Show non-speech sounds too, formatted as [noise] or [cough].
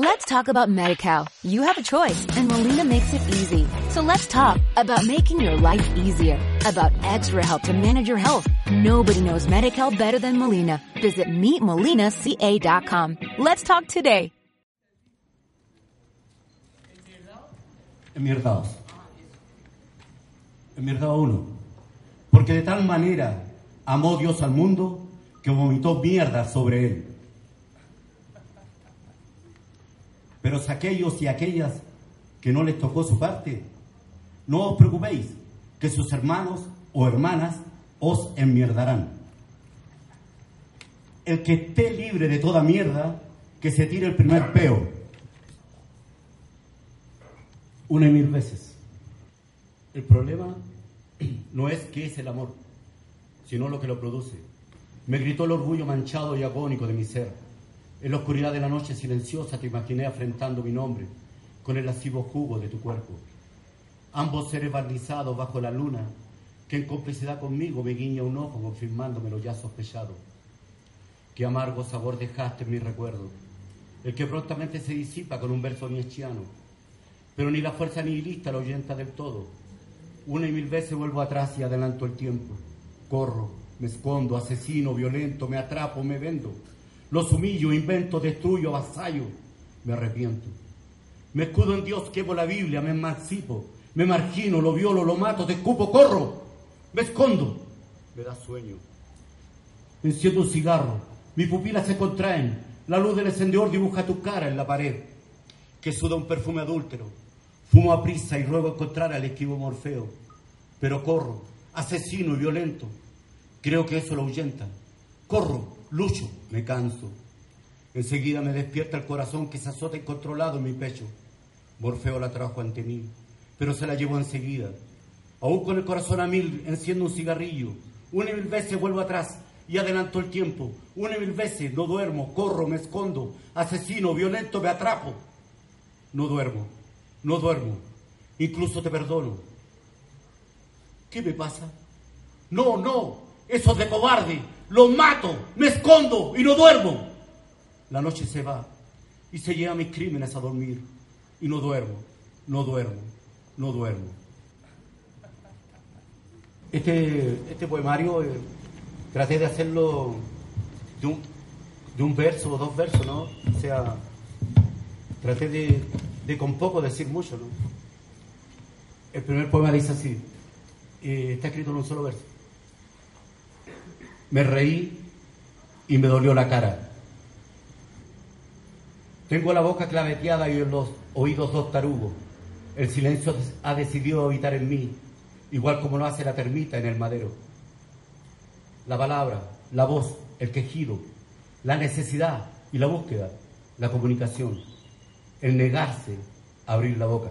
Let's talk about MediCal. You have a choice and Molina makes it easy. So let's talk about making your life easier, about extra help to manage your health. Nobody knows MediCal better than Molina. Visit meetmolinaca.com. Let's talk today. Enmierdados. Enmierdado uno. Porque de tal manera amó Dios al mundo que vomitó mierda sobre él. Pero aquellos y aquellas que no les tocó su parte, no os preocupéis, que sus hermanos o hermanas os enmierdarán. El que esté libre de toda mierda, que se tire el primer peo. Una y mil veces. El problema [clears throat] no es qué es el amor, sino lo que lo produce. Me gritó el orgullo manchado y agónico de mi ser en la oscuridad de la noche silenciosa te imaginé afrentando mi nombre con el lascivo jugo de tu cuerpo. Ambos seres barnizados bajo la luna, que en complicidad conmigo me guiña un ojo confirmándome lo ya sospechado. Qué amargo sabor dejaste en mi recuerdo, el que prontamente se disipa con un verso nietzscheano. Pero ni la fuerza nihilista lo ahuyenta del todo. Una y mil veces vuelvo atrás y adelanto el tiempo. Corro, me escondo, asesino, violento, me atrapo, me vendo los humillo, invento, destruyo, avasallo. Me arrepiento. Me escudo en Dios, quemo la Biblia, me emancipo, me margino, lo violo, lo mato, te escupo, corro, me escondo. Me da sueño. Enciendo un cigarro, mis pupilas se contraen, la luz del encendedor dibuja tu cara en la pared, que suda un perfume adúltero. Fumo a prisa y ruego encontrar al esquivo Morfeo, pero corro, asesino y violento. Creo que eso lo ahuyenta. Corro, lucho, me canso. Enseguida me despierta el corazón que se azota incontrolado en mi pecho. Morfeo la trajo ante mí, pero se la llevó enseguida. Aún con el corazón a mil, enciendo un cigarrillo. Una mil veces vuelvo atrás y adelanto el tiempo. Una mil veces no duermo, corro, me escondo, asesino, violento, me atrapo. No duermo, no duermo, incluso te perdono. ¿Qué me pasa? No, no, eso es de cobarde, lo mato, me escondo y no duermo. La noche se va y se lleva mis crímenes a dormir y no duermo, no duermo, no duermo. Este, este poemario eh, traté de hacerlo de un, de un verso o dos versos, ¿no? O sea, traté de, de con poco decir mucho, ¿no? El primer poema dice así, eh, está escrito en un solo verso. Me reí y me dolió la cara. Tengo la boca claveteada y los oídos dos tarugos. El silencio ha decidido habitar en mí, igual como lo hace la termita en el madero. La palabra, la voz, el quejido, la necesidad y la búsqueda, la comunicación, el negarse a abrir la boca.